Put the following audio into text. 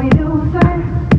for you, sir.